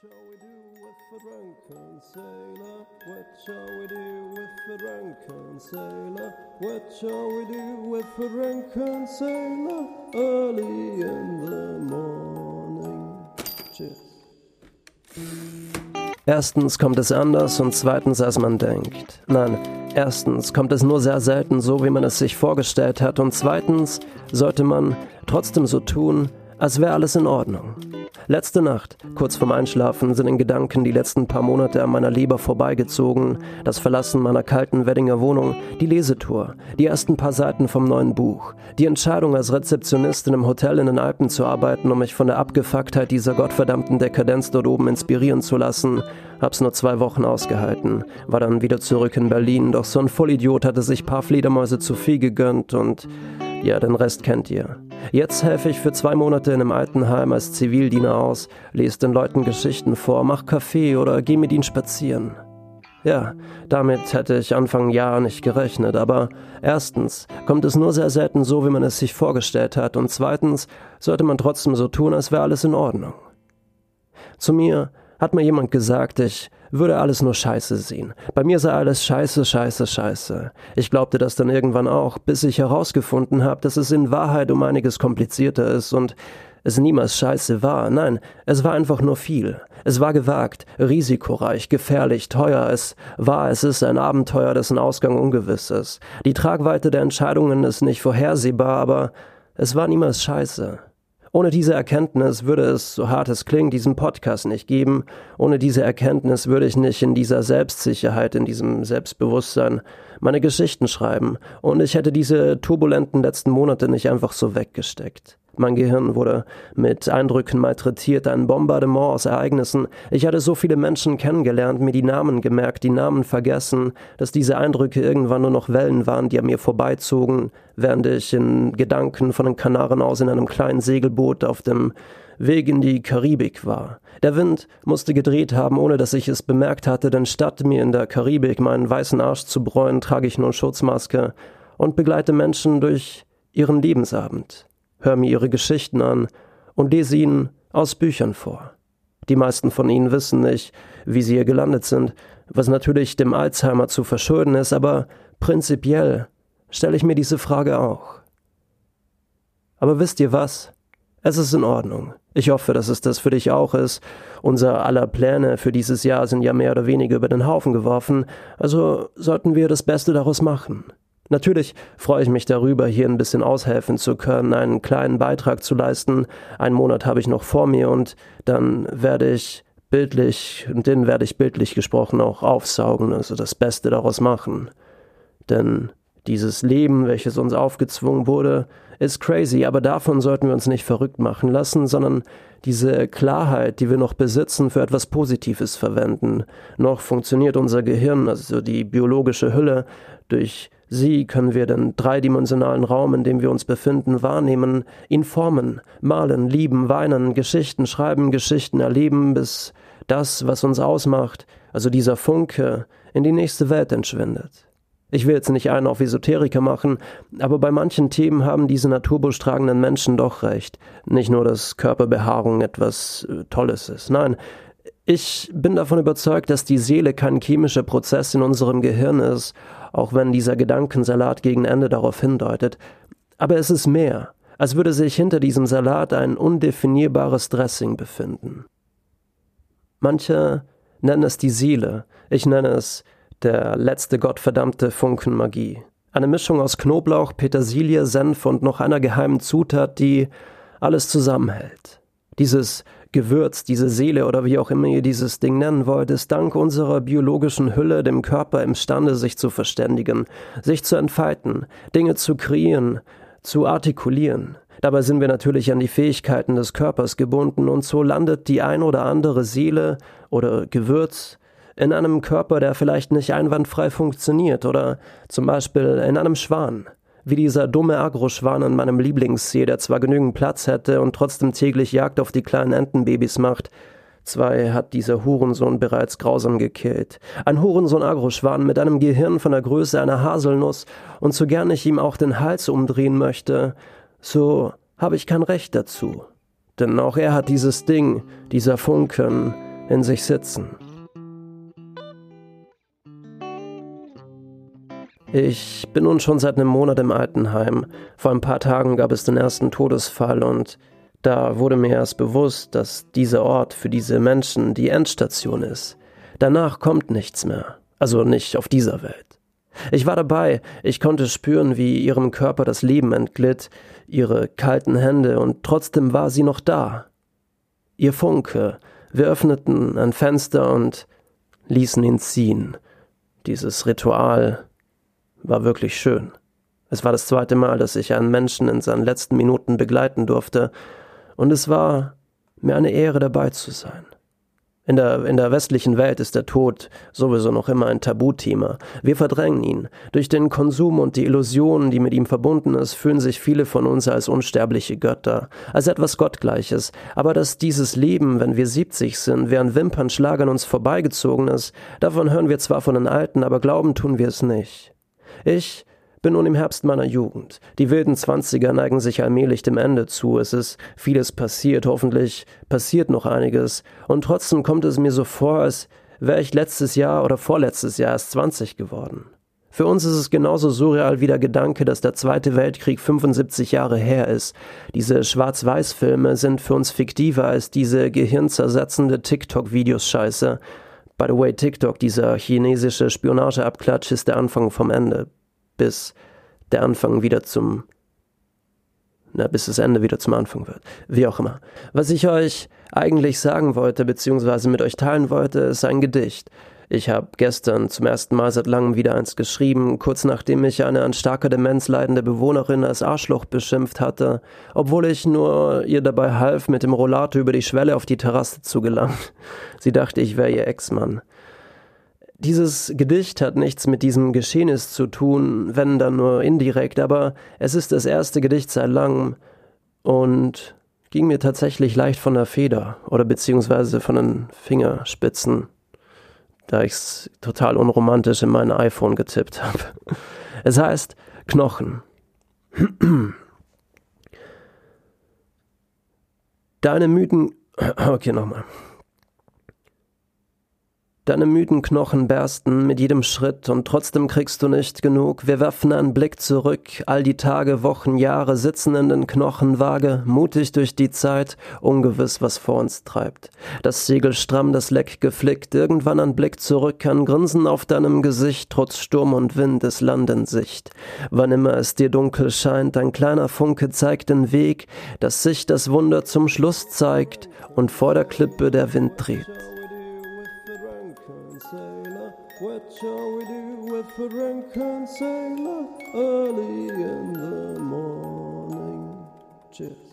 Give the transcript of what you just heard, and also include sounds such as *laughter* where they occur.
shall we do with the drunken sailor? What shall we do with the drunken sailor? What shall we do with the drunken sailor? Early in the morning. Cheers. Erstens kommt es anders und zweitens, als man denkt. Nein, erstens kommt es nur sehr selten so, wie man es sich vorgestellt hat und zweitens sollte man trotzdem so tun, als wäre alles in Ordnung. Letzte Nacht, kurz vorm Einschlafen, sind in Gedanken die letzten paar Monate an meiner Leber vorbeigezogen, das Verlassen meiner kalten Weddinger Wohnung, die Lesetour, die ersten paar Seiten vom neuen Buch, die Entscheidung als Rezeptionistin im Hotel in den Alpen zu arbeiten, um mich von der Abgefucktheit dieser gottverdammten Dekadenz dort oben inspirieren zu lassen, hab's nur zwei Wochen ausgehalten, war dann wieder zurück in Berlin, doch so ein Vollidiot hatte sich paar Fledermäuse zu viel gegönnt und ja, den Rest kennt ihr. Jetzt helfe ich für zwei Monate in einem Altenheim als Zivildiener aus, lese den Leuten Geschichten vor, mach Kaffee oder geh mit ihnen spazieren. Ja, damit hätte ich Anfang Jahr nicht gerechnet, aber erstens kommt es nur sehr selten so, wie man es sich vorgestellt hat, und zweitens sollte man trotzdem so tun, als wäre alles in Ordnung. Zu mir hat mir jemand gesagt, ich würde alles nur scheiße sehen. Bei mir sei alles scheiße, scheiße, scheiße. Ich glaubte das dann irgendwann auch, bis ich herausgefunden habe, dass es in Wahrheit um einiges komplizierter ist und es niemals scheiße war. Nein, es war einfach nur viel. Es war gewagt, risikoreich, gefährlich, teuer. Es war, es ist ein Abenteuer, dessen Ausgang ungewiss ist. Die Tragweite der Entscheidungen ist nicht vorhersehbar, aber es war niemals scheiße. Ohne diese Erkenntnis würde es, so hart es klingt, diesen Podcast nicht geben. Ohne diese Erkenntnis würde ich nicht in dieser Selbstsicherheit, in diesem Selbstbewusstsein meine Geschichten schreiben. Und ich hätte diese turbulenten letzten Monate nicht einfach so weggesteckt. Mein Gehirn wurde mit Eindrücken malträtiert, ein Bombardement aus Ereignissen. Ich hatte so viele Menschen kennengelernt, mir die Namen gemerkt, die Namen vergessen, dass diese Eindrücke irgendwann nur noch Wellen waren, die an mir vorbeizogen, während ich in Gedanken von den Kanaren aus in einem kleinen Segelboot auf dem Weg in die Karibik war. Der Wind musste gedreht haben, ohne dass ich es bemerkt hatte, denn statt mir in der Karibik meinen weißen Arsch zu bräuen, trage ich nun Schutzmaske und begleite Menschen durch ihren Lebensabend hör mir ihre Geschichten an und lese ihnen aus Büchern vor. Die meisten von ihnen wissen nicht, wie sie hier gelandet sind, was natürlich dem Alzheimer zu verschulden ist, aber prinzipiell stelle ich mir diese Frage auch. Aber wisst ihr was? Es ist in Ordnung. Ich hoffe, dass es das für dich auch ist. Unser aller Pläne für dieses Jahr sind ja mehr oder weniger über den Haufen geworfen, also sollten wir das Beste daraus machen. Natürlich freue ich mich darüber, hier ein bisschen aushelfen zu können, einen kleinen Beitrag zu leisten. Einen Monat habe ich noch vor mir und dann werde ich bildlich, und den werde ich bildlich gesprochen auch aufsaugen, also das Beste daraus machen. Denn dieses Leben, welches uns aufgezwungen wurde, ist crazy, aber davon sollten wir uns nicht verrückt machen lassen, sondern diese Klarheit, die wir noch besitzen, für etwas Positives verwenden. Noch funktioniert unser Gehirn, also die biologische Hülle, durch Sie können wir den dreidimensionalen Raum, in dem wir uns befinden, wahrnehmen, ihn formen, malen, lieben, weinen, Geschichten schreiben, Geschichten erleben, bis das, was uns ausmacht, also dieser Funke, in die nächste Welt entschwindet. Ich will jetzt nicht einen auf Esoteriker machen, aber bei manchen Themen haben diese naturbuchstragenden Menschen doch recht. Nicht nur, dass Körperbehaarung etwas äh, Tolles ist. Nein, ich bin davon überzeugt, dass die Seele kein chemischer Prozess in unserem Gehirn ist, auch wenn dieser Gedankensalat gegen Ende darauf hindeutet. Aber es ist mehr, als würde sich hinter diesem Salat ein undefinierbares Dressing befinden. Manche nennen es die Seele, ich nenne es der letzte gottverdammte Funken Magie. Eine Mischung aus Knoblauch, Petersilie, Senf und noch einer geheimen Zutat, die alles zusammenhält. Dieses Gewürz, diese Seele oder wie auch immer ihr dieses Ding nennen wollt, ist dank unserer biologischen Hülle dem Körper imstande, sich zu verständigen, sich zu entfalten, Dinge zu kreieren, zu artikulieren. Dabei sind wir natürlich an die Fähigkeiten des Körpers gebunden und so landet die ein oder andere Seele oder Gewürz in einem Körper, der vielleicht nicht einwandfrei funktioniert oder zum Beispiel in einem Schwan wie dieser dumme Agroschwan an meinem Lieblingssee, der zwar genügend Platz hätte und trotzdem täglich Jagd auf die kleinen Entenbabys macht. Zwei hat dieser Hurensohn bereits grausam gekillt. Ein Hurensohn-Agroschwan mit einem Gehirn von der Größe einer Haselnuss und so gern ich ihm auch den Hals umdrehen möchte, so habe ich kein Recht dazu. Denn auch er hat dieses Ding, dieser Funken, in sich sitzen. Ich bin nun schon seit einem Monat im Altenheim. Vor ein paar Tagen gab es den ersten Todesfall und da wurde mir erst bewusst, dass dieser Ort für diese Menschen die Endstation ist. Danach kommt nichts mehr. Also nicht auf dieser Welt. Ich war dabei, ich konnte spüren, wie ihrem Körper das Leben entglitt, ihre kalten Hände, und trotzdem war sie noch da. Ihr Funke, wir öffneten ein Fenster und ließen ihn ziehen. Dieses Ritual war wirklich schön. Es war das zweite Mal, dass ich einen Menschen in seinen letzten Minuten begleiten durfte, und es war mir eine Ehre dabei zu sein. In der, in der westlichen Welt ist der Tod sowieso noch immer ein Tabuthema. Wir verdrängen ihn. Durch den Konsum und die Illusionen, die mit ihm verbunden ist, fühlen sich viele von uns als unsterbliche Götter, als etwas Gottgleiches. Aber dass dieses Leben, wenn wir 70 sind, während Wimpernschlag an uns vorbeigezogen ist, davon hören wir zwar von den Alten, aber glauben tun wir es nicht. Ich bin nun im Herbst meiner Jugend. Die wilden Zwanziger neigen sich allmählich dem Ende zu. Es ist vieles passiert, hoffentlich passiert noch einiges. Und trotzdem kommt es mir so vor, als wäre ich letztes Jahr oder vorletztes Jahr erst 20 geworden. Für uns ist es genauso surreal wie der Gedanke, dass der Zweite Weltkrieg 75 Jahre her ist. Diese Schwarz-Weiß-Filme sind für uns fiktiver als diese gehirnzersetzende TikTok-Videos-Scheiße. By the way, TikTok, dieser chinesische Spionageabklatsch, ist der Anfang vom Ende bis der Anfang wieder zum na, bis das Ende wieder zum Anfang wird. Wie auch immer. Was ich euch eigentlich sagen wollte, beziehungsweise mit euch teilen wollte, ist ein Gedicht. Ich habe gestern zum ersten Mal seit langem wieder eins geschrieben, kurz nachdem ich eine an starker Demenz leidende Bewohnerin als Arschloch beschimpft hatte, obwohl ich nur ihr dabei half, mit dem Rollator über die Schwelle auf die Terrasse zu gelangen. Sie dachte, ich wäre ihr Ex-Mann. Dieses Gedicht hat nichts mit diesem Geschehnis zu tun, wenn dann nur indirekt, aber es ist das erste Gedicht seit langem und ging mir tatsächlich leicht von der Feder oder beziehungsweise von den Fingerspitzen, da ich's total unromantisch in mein iPhone getippt habe. *laughs* Es heißt Knochen. *clears throat* Deine müden. *clears throat* Okay, nochmal. Deine müden Knochen bersten mit jedem Schritt und trotzdem kriegst du nicht genug. Wir werfen einen Blick zurück, all die Tage, Wochen, Jahre sitzen in den Knochen vage, mutig durch die Zeit, ungewiss, was vor uns treibt. Das Segel stramm, das Leck geflickt, irgendwann ein Blick zurück, ein Grinsen auf deinem Gesicht, trotz Sturm und Wind ist Land in Sicht. Wann immer es dir dunkel scheint, ein kleiner Funke zeigt den Weg, dass sich das Wunder zum Schluss zeigt und vor der Klippe der Wind dreht. We do with the drunken sailor early in the morning? Cheers.